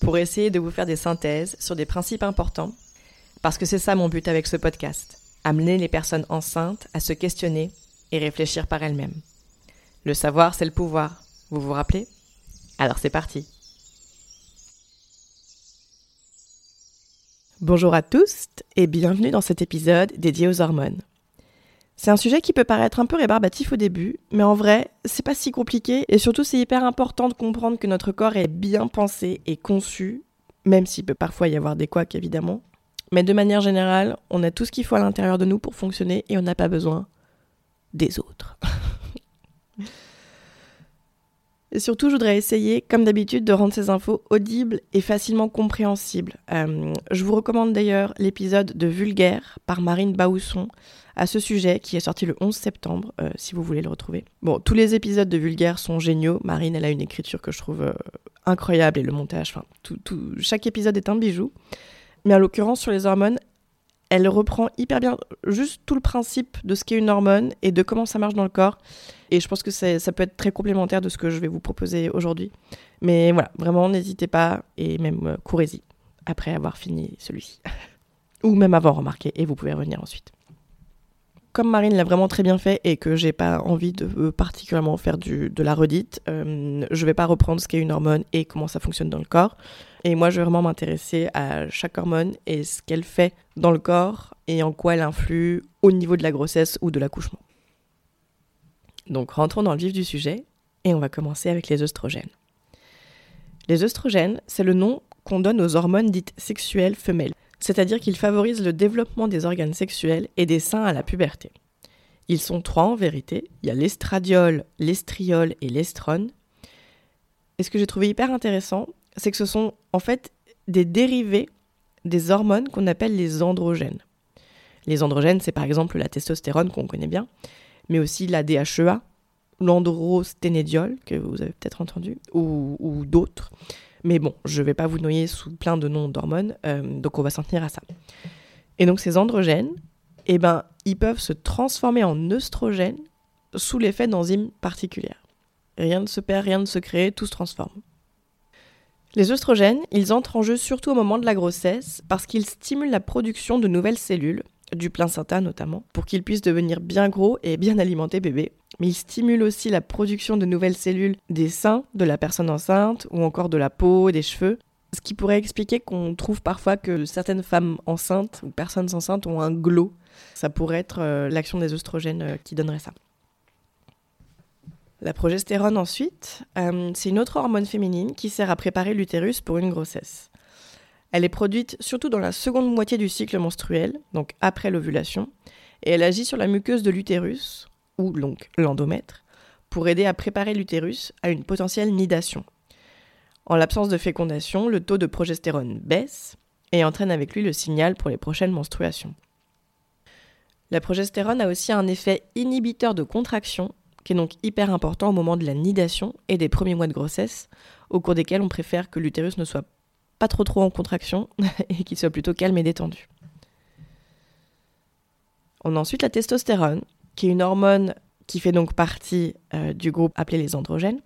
pour essayer de vous faire des synthèses sur des principes importants, parce que c'est ça mon but avec ce podcast, amener les personnes enceintes à se questionner et réfléchir par elles-mêmes. Le savoir, c'est le pouvoir, vous vous rappelez? Alors c'est parti. Bonjour à tous et bienvenue dans cet épisode dédié aux hormones. C'est un sujet qui peut paraître un peu rébarbatif au début, mais en vrai, c'est pas si compliqué et surtout c'est hyper important de comprendre que notre corps est bien pensé et conçu, même s'il peut parfois y avoir des couacs évidemment. Mais de manière générale, on a tout ce qu'il faut à l'intérieur de nous pour fonctionner et on n'a pas besoin des autres. Et surtout, je voudrais essayer, comme d'habitude, de rendre ces infos audibles et facilement compréhensibles. Euh, je vous recommande d'ailleurs l'épisode de Vulgaire par Marine Baousson à ce sujet qui est sorti le 11 septembre, euh, si vous voulez le retrouver. Bon, tous les épisodes de Vulgaire sont géniaux. Marine, elle a une écriture que je trouve euh, incroyable et le montage, enfin, tout, tout, chaque épisode est un bijou. Mais en l'occurrence, sur les hormones, elle reprend hyper bien juste tout le principe de ce qu'est une hormone et de comment ça marche dans le corps. Et je pense que ça peut être très complémentaire de ce que je vais vous proposer aujourd'hui. Mais voilà, vraiment, n'hésitez pas et même euh, courez-y après avoir fini celui-ci. Ou même avant remarqué, et vous pouvez revenir ensuite. Comme Marine l'a vraiment très bien fait et que j'ai pas envie de euh, particulièrement faire de la redite, euh, je vais pas reprendre ce qu'est une hormone et comment ça fonctionne dans le corps. Et moi, je vais vraiment m'intéresser à chaque hormone et ce qu'elle fait dans le corps et en quoi elle influe au niveau de la grossesse ou de l'accouchement. Donc rentrons dans le vif du sujet et on va commencer avec les œstrogènes. Les œstrogènes, c'est le nom qu'on donne aux hormones dites sexuelles femelles, c'est-à-dire qu'ils favorisent le développement des organes sexuels et des seins à la puberté. Ils sont trois en vérité, il y a l'estradiol, l'estriol et l'estrone. Et ce que j'ai trouvé hyper intéressant, c'est que ce sont en fait des dérivés des hormones qu'on appelle les androgènes. Les androgènes, c'est par exemple la testostérone qu'on connaît bien, mais aussi la DHEA, l'androsténédiol, que vous avez peut-être entendu, ou, d'autres. Mais bon, je ne vais pas vous noyer sous plein de noms d'hormones, euh, donc on va s'en tenir à ça. Et donc ces androgènes, eh ben, ils peuvent se transformer en œstrogènes sous l'effet d'enzymes particulières. Rien ne se perd, rien ne se crée, tout se transforme. Les œstrogènes, ils entrent en jeu surtout au moment de la grossesse parce qu'ils stimulent la production de nouvelles cellules, du placenta notamment, pour qu'ils puissent devenir bien gros et bien alimenter bébé. Mais ils stimulent aussi la production de nouvelles cellules des seins de la personne enceinte ou encore de la peau, des cheveux. Ce qui pourrait expliquer qu'on trouve parfois que certaines femmes enceintes ou personnes enceintes ont un glow. Ça pourrait être euh, l'action des oestrogènes euh, qui donnerait ça. La progestérone ensuite, euh, c'est une autre hormone féminine qui sert à préparer l'utérus pour une grossesse. Elle est produite surtout dans la seconde moitié du cycle menstruel, donc après l'ovulation, et elle agit sur la muqueuse de l'utérus, ou donc l'endomètre, pour aider à préparer l'utérus à une potentielle nidation. En l'absence de fécondation, le taux de progestérone baisse et entraîne avec lui le signal pour les prochaines menstruations. La progestérone a aussi un effet inhibiteur de contraction, qui est donc hyper important au moment de la nidation et des premiers mois de grossesse, au cours desquels on préfère que l'utérus ne soit pas trop trop en contraction et qu'il soit plutôt calme et détendu. On a ensuite la testostérone, qui est une hormone qui fait donc partie euh, du groupe appelé les androgènes.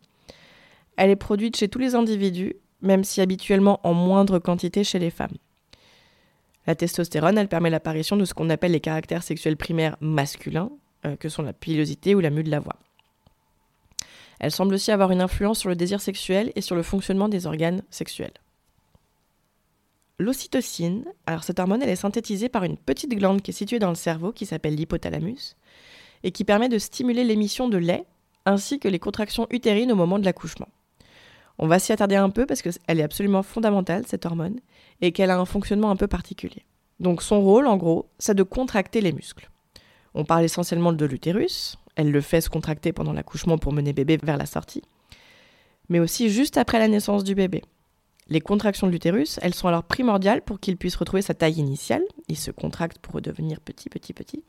Elle est produite chez tous les individus, même si habituellement en moindre quantité chez les femmes. La testostérone, elle permet l'apparition de ce qu'on appelle les caractères sexuels primaires masculins, euh, que sont la pilosité ou la mue de la voix. Elle semble aussi avoir une influence sur le désir sexuel et sur le fonctionnement des organes sexuels. L'ocytocine, alors cette hormone, elle est synthétisée par une petite glande qui est située dans le cerveau qui s'appelle l'hypothalamus et qui permet de stimuler l'émission de lait ainsi que les contractions utérines au moment de l'accouchement. On va s'y attarder un peu parce qu'elle est absolument fondamentale, cette hormone, et qu'elle a un fonctionnement un peu particulier. Donc son rôle, en gros, c'est de contracter les muscles. On parle essentiellement de l'utérus, elle le fait se contracter pendant l'accouchement pour mener bébé vers la sortie, mais aussi juste après la naissance du bébé. Les contractions de l'utérus, elles sont alors primordiales pour qu'il puisse retrouver sa taille initiale, il se contracte pour redevenir petit, petit, petit,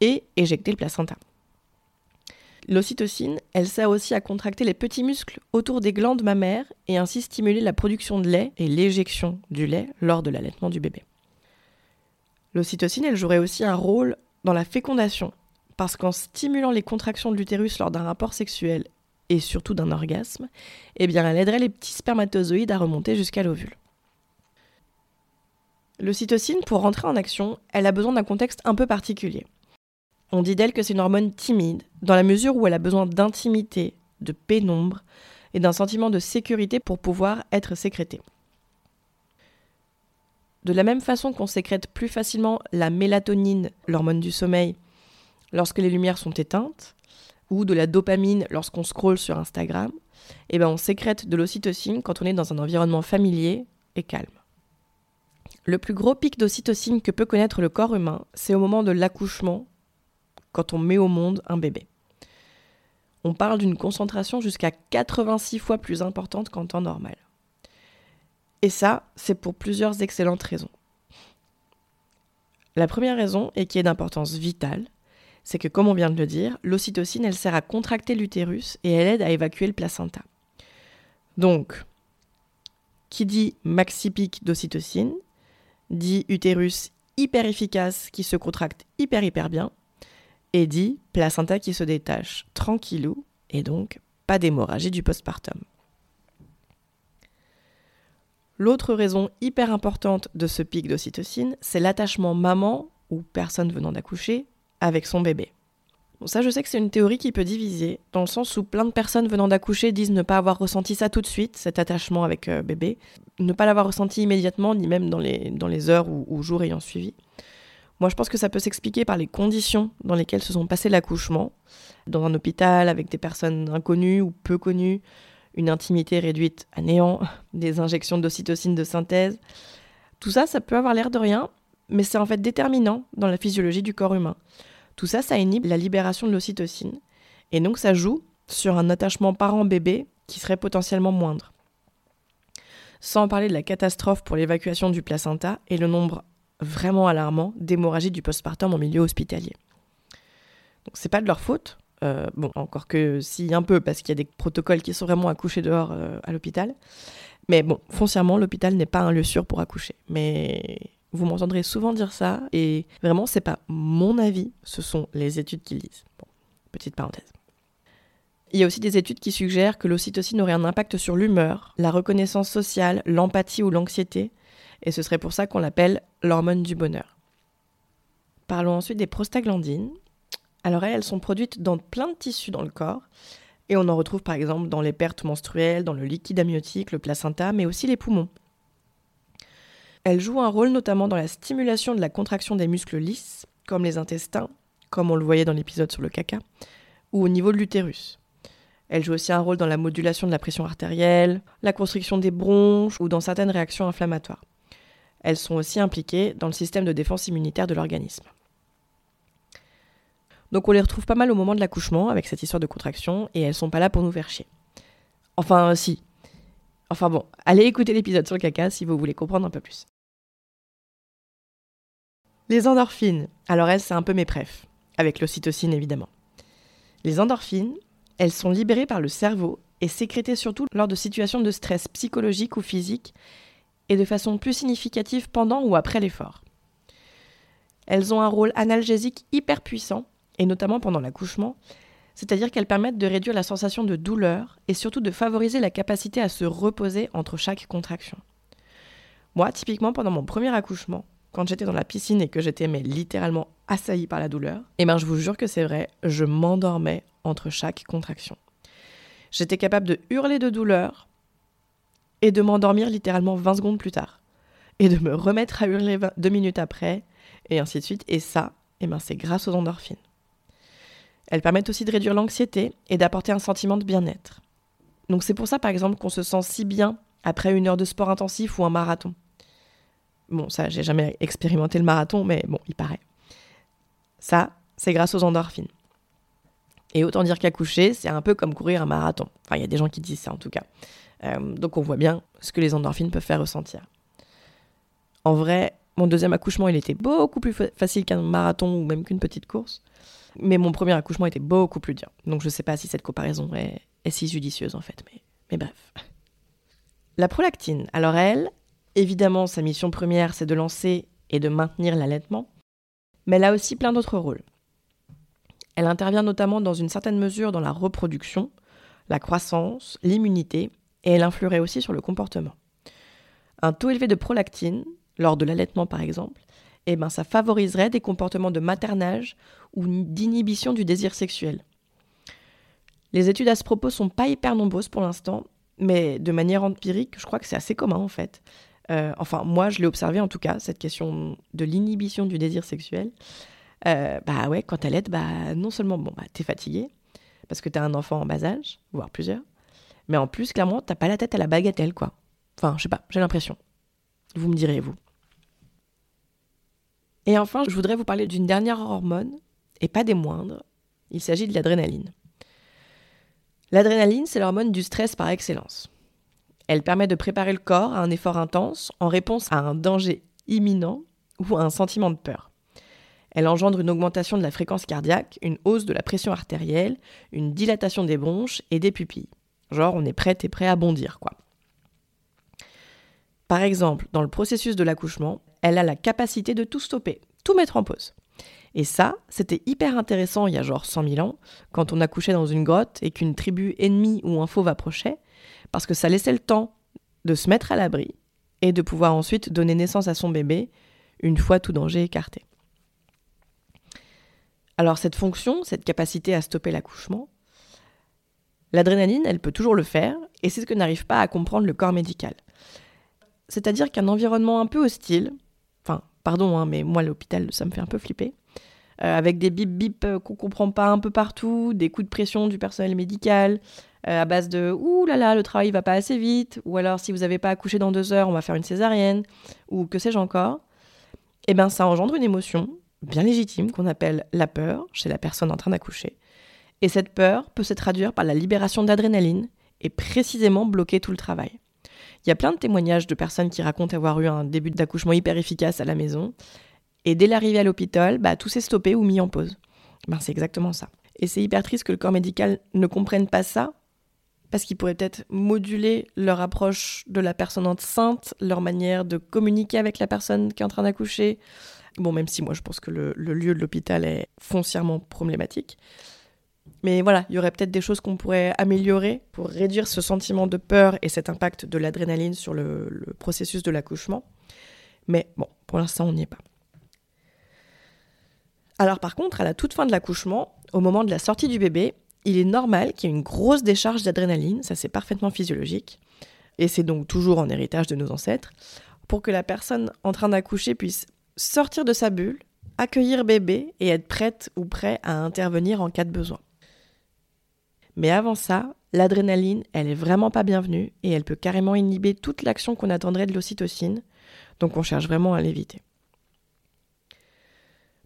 et éjecter le placenta. L'ocytocine, elle sert aussi à contracter les petits muscles autour des glandes mammaires et ainsi stimuler la production de lait et l'éjection du lait lors de l'allaitement du bébé. L'ocytocine, elle jouerait aussi un rôle dans la fécondation, parce qu'en stimulant les contractions de l'utérus lors d'un rapport sexuel et surtout d'un orgasme, eh bien elle aiderait les petits spermatozoïdes à remonter jusqu'à l'ovule. L'ocytocine, pour rentrer en action, elle a besoin d'un contexte un peu particulier. On dit d'elle que c'est une hormone timide, dans la mesure où elle a besoin d'intimité, de pénombre et d'un sentiment de sécurité pour pouvoir être sécrétée. De la même façon qu'on sécrète plus facilement la mélatonine, l'hormone du sommeil, lorsque les lumières sont éteintes, ou de la dopamine lorsqu'on scrolle sur Instagram, eh ben on sécrète de l'ocytocine quand on est dans un environnement familier et calme. Le plus gros pic d'ocytocine que peut connaître le corps humain, c'est au moment de l'accouchement, quand on met au monde un bébé. On parle d'une concentration jusqu'à 86 fois plus importante qu'en temps normal. Et ça, c'est pour plusieurs excellentes raisons. La première raison, et qui est d'importance vitale, c'est que, comme on vient de le dire, l'ocytocine, elle sert à contracter l'utérus et elle aide à évacuer le placenta. Donc, qui dit maxi pic d'ocytocine, dit utérus hyper efficace qui se contracte hyper hyper bien, et dit placenta qui se détache tranquillou, et donc pas d'hémorragie du postpartum. L'autre raison hyper importante de ce pic d'ocytocine, c'est l'attachement maman ou personne venant d'accoucher avec son bébé. Bon, ça, je sais que c'est une théorie qui peut diviser, dans le sens où plein de personnes venant d'accoucher disent ne pas avoir ressenti ça tout de suite, cet attachement avec euh, bébé, ne pas l'avoir ressenti immédiatement, ni même dans les, dans les heures ou, jours ayant suivi. Moi, je pense que ça peut s'expliquer par les conditions dans lesquelles se sont passés l'accouchement, dans un hôpital avec des personnes inconnues ou peu connues, une intimité réduite à néant, des injections d'ocytocine de synthèse. Tout ça, ça peut avoir l'air de rien, mais c'est en fait déterminant dans la physiologie du corps humain. Tout ça, ça inhibe la libération de l'ocytocine. Et donc ça joue sur un attachement parent-bébé qui serait potentiellement moindre. Sans parler de la catastrophe pour l'évacuation du placenta et le nombre vraiment alarmant d'hémorragies du postpartum en milieu hospitalier. Donc c'est pas de leur faute, euh, bon, encore que si un peu, parce qu'il y a des protocoles qui sont vraiment accouchés dehors euh, à l'hôpital. Mais bon, foncièrement, l'hôpital n'est pas un lieu sûr pour accoucher. Mais vous m'entendrez souvent dire ça, et vraiment, c'est pas mon avis, ce sont les études qui disent. Bon, petite parenthèse. Il y a aussi des études qui suggèrent que l'ocytocine aurait un impact sur l'humeur, la reconnaissance sociale, l'empathie ou l'anxiété, et ce serait pour ça qu'on l'appelle l'hormone du bonheur. Parlons ensuite des prostaglandines. Alors elles, elles sont produites dans plein de tissus dans le corps, et on en retrouve par exemple dans les pertes menstruelles, dans le liquide amniotique, le placenta, mais aussi les poumons. Elle joue un rôle notamment dans la stimulation de la contraction des muscles lisses, comme les intestins, comme on le voyait dans l'épisode sur le caca, ou au niveau de l'utérus. Elle joue aussi un rôle dans la modulation de la pression artérielle, la constriction des bronches ou dans certaines réactions inflammatoires. Elles sont aussi impliquées dans le système de défense immunitaire de l'organisme. Donc on les retrouve pas mal au moment de l'accouchement avec cette histoire de contraction et elles sont pas là pour nous faire chier. Enfin, si. Enfin bon, allez écouter l'épisode sur le caca si vous voulez comprendre un peu plus. Les endorphines. Alors elles, c'est un peu mes préfs, avec l'ocytocine évidemment. Les endorphines, elles sont libérées par le cerveau et sécrétées surtout lors de situations de stress psychologique ou physique et de façon plus significative pendant ou après l'effort. Elles ont un rôle analgésique hyper puissant, et notamment pendant l'accouchement, c'est-à-dire qu'elles permettent de réduire la sensation de douleur et surtout de favoriser la capacité à se reposer entre chaque contraction. Moi, typiquement, pendant mon premier accouchement, quand j'étais dans la piscine et que j'étais littéralement assaillie par la douleur, eh ben je vous jure que c'est vrai, je m'endormais entre chaque contraction. J'étais capable de hurler de douleur et de m'endormir littéralement 20 secondes plus tard. Et de me remettre à hurler deux minutes après, et ainsi de suite. Et ça, eh ben c'est grâce aux endorphines. Elles permettent aussi de réduire l'anxiété et d'apporter un sentiment de bien-être. Donc c'est pour ça par exemple qu'on se sent si bien après une heure de sport intensif ou un marathon. Bon, ça, j'ai jamais expérimenté le marathon, mais bon, il paraît. Ça, c'est grâce aux endorphines. Et autant dire qu'accoucher, c'est un peu comme courir un marathon. Enfin, il y a des gens qui disent ça en tout cas. Euh, donc on voit bien ce que les endorphines peuvent faire ressentir. En vrai, mon deuxième accouchement, il était beaucoup plus facile qu'un marathon ou même qu'une petite course. Mais mon premier accouchement était beaucoup plus dur. Donc je ne sais pas si cette comparaison est, si judicieuse en fait. Mais, mais bref. La prolactine, alors elle, évidemment, sa mission première, c'est de lancer et de maintenir l'allaitement. Mais elle a aussi plein d'autres rôles. Elle intervient notamment dans une certaine mesure dans la reproduction, la croissance, l'immunité, et elle influerait aussi sur le comportement. Un taux élevé de prolactine, lors de l'allaitement par exemple, eh ben, ça favoriserait des comportements de maternage ou d'inhibition du désir sexuel. Les études à ce propos sont pas hyper nombreuses pour l'instant, mais de manière empirique, je crois que c'est assez commun en fait. Euh, enfin, moi, je l'ai observé en tout cas, cette question de l'inhibition du désir sexuel. Euh, bah ouais, quand elle est, bah non seulement bon, bah, t'es fatigué, parce que t'as un enfant en bas âge, voire plusieurs, mais en plus, clairement, t'as pas la tête à la bagatelle, quoi. Enfin, je sais pas, j'ai l'impression. Vous me direz, vous. Et enfin, je voudrais vous parler d'une dernière hormone, et pas des moindres. Il s'agit de l'adrénaline. L'adrénaline, c'est l'hormone du stress par excellence. Elle permet de préparer le corps à un effort intense en réponse à un danger imminent ou à un sentiment de peur. Elle engendre une augmentation de la fréquence cardiaque, une hausse de la pression artérielle, une dilatation des bronches et des pupilles. Genre, on est prête et prêt à bondir, quoi. Par exemple, dans le processus de l'accouchement, elle a la capacité de tout stopper, tout mettre en pause. Et ça, c'était hyper intéressant il y a genre 100 000 ans, quand on accouchait dans une grotte et qu'une tribu ennemie ou un fauve approchait, parce que ça laissait le temps de se mettre à l'abri et de pouvoir ensuite donner naissance à son bébé une fois tout danger écarté. Alors cette fonction, cette capacité à stopper l'accouchement, l'adrénaline, elle peut toujours le faire, et c'est ce que n'arrive pas à comprendre le corps médical. C'est-à-dire qu'un environnement un peu hostile, enfin, pardon, hein, mais moi l'hôpital, ça me fait un peu flipper, euh, avec des bip bip euh, qu'on comprend pas un peu partout, des coups de pression du personnel médical, euh, à base de ouh là là, le travail va pas assez vite, ou alors si vous n'avez pas accouché dans deux heures, on va faire une césarienne, ou que sais-je encore, eh ben ça engendre une émotion bien légitime qu'on appelle la peur chez la personne en train d'accoucher. Et cette peur peut se traduire par la libération d'adrénaline et précisément bloquer tout le travail. Il y a plein de témoignages de personnes qui racontent avoir eu un début d'accouchement hyper efficace à la maison. Et dès l'arrivée à l'hôpital, bah, tout s'est stoppé ou mis en pause. Ben, c'est exactement ça. Et c'est hyper triste que le corps médical ne comprenne pas ça, parce qu'il pourrait peut-être moduler leur approche de la personne enceinte, leur manière de communiquer avec la personne qui est en train d'accoucher, Bon, même si moi je pense que le, lieu de l'hôpital est foncièrement problématique. Mais voilà, il y aurait peut-être des choses qu'on pourrait améliorer pour réduire ce sentiment de peur et cet impact de l'adrénaline sur le, processus de l'accouchement. Mais bon, pour l'instant, on n'y est pas. Alors par contre, à la toute fin de l'accouchement, au moment de la sortie du bébé, il est normal qu'il y ait une grosse décharge d'adrénaline, ça c'est parfaitement physiologique, et c'est donc toujours en héritage de nos ancêtres, pour que la personne en train d'accoucher puisse sortir de sa bulle, accueillir bébé et être prête ou prêt à intervenir en cas de besoin. Mais avant ça, l'adrénaline, elle est vraiment pas bienvenue et elle peut carrément inhiber toute l'action qu'on attendrait de l'ocytocine, donc on cherche vraiment à l'éviter.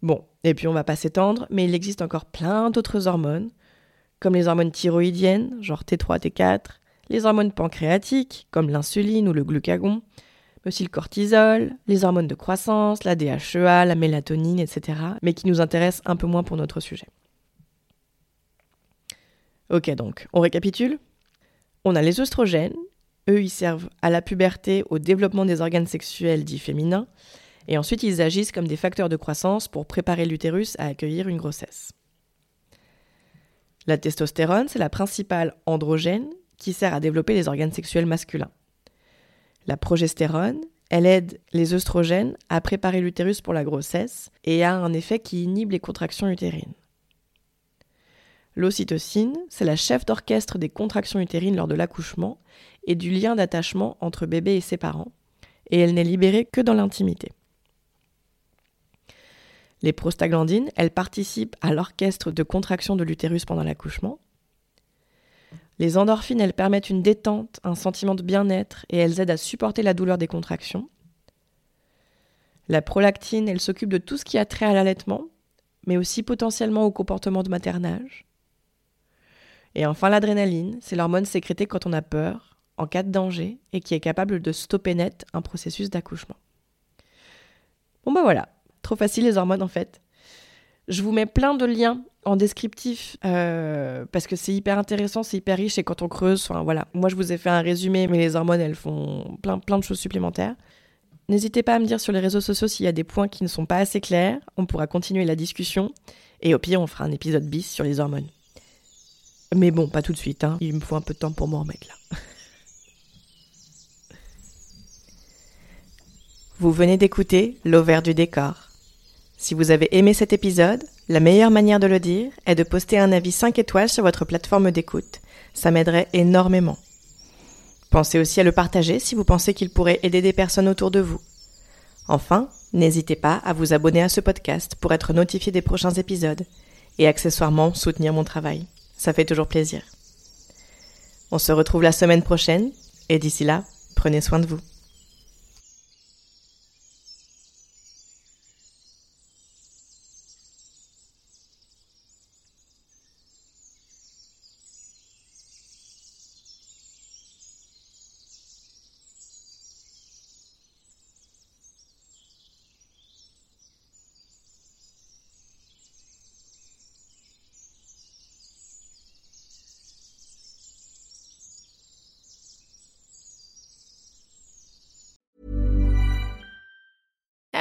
Bon, et puis on va pas s'étendre, mais il existe encore plein d'autres hormones, comme les hormones thyroïdiennes, genre T3, T4, les hormones pancréatiques, comme l'insuline ou le glucagon, aussi le cortisol, les hormones de croissance, la DHEA, la mélatonine, etc., mais qui nous intéressent un peu moins pour notre sujet. Ok, donc, on récapitule. On a les oestrogènes, eux, ils servent à la puberté, au développement des organes sexuels dits féminins, et ensuite ils agissent comme des facteurs de croissance pour préparer l'utérus à accueillir une grossesse. La testostérone, c'est la principale androgène qui sert à développer les organes sexuels masculins. La progestérone, elle aide les œstrogènes à préparer l'utérus pour la grossesse et a un effet qui inhibe les contractions utérines. L'ocytocine, c'est la chef d'orchestre des contractions utérines lors de l'accouchement et du lien d'attachement entre bébé et ses parents, et elle n'est libérée que dans l'intimité. Les prostaglandines, elles participent à l'orchestre de contraction de l'utérus pendant l'accouchement. Les endorphines, elles permettent une détente, un sentiment de bien-être et elles aident à supporter la douleur des contractions. La prolactine, elle s'occupe de tout ce qui a trait à l'allaitement, mais aussi potentiellement au comportement de maternage. Et enfin, l'adrénaline, c'est l'hormone sécrétée quand on a peur, en cas de danger, et qui est capable de stopper net un processus d'accouchement. Bon ben voilà, trop facile les hormones en fait. Je vous mets plein de liens en descriptif euh, parce que c'est hyper intéressant, c'est hyper riche et quand on creuse, enfin voilà, moi je vous ai fait un résumé, mais les hormones elles font plein, plein de choses supplémentaires. N'hésitez pas à me dire sur les réseaux sociaux s'il y a des points qui ne sont pas assez clairs, on pourra continuer la discussion et au pire on fera un épisode bis sur les hormones. Mais bon, pas tout de suite, hein. il me faut un peu de temps pour m'en remettre là. Vous venez d'écouter L'Auvert du décor. Si vous avez aimé cet épisode, la meilleure manière de le dire est de poster un avis 5 étoiles sur votre plateforme d'écoute. Ça m'aiderait énormément. Pensez aussi à le partager si vous pensez qu'il pourrait aider des personnes autour de vous. Enfin, n'hésitez pas à vous abonner à ce podcast pour être notifié des prochains épisodes et accessoirement soutenir mon travail. Ça fait toujours plaisir. On se retrouve la semaine prochaine et d'ici là, prenez soin de vous.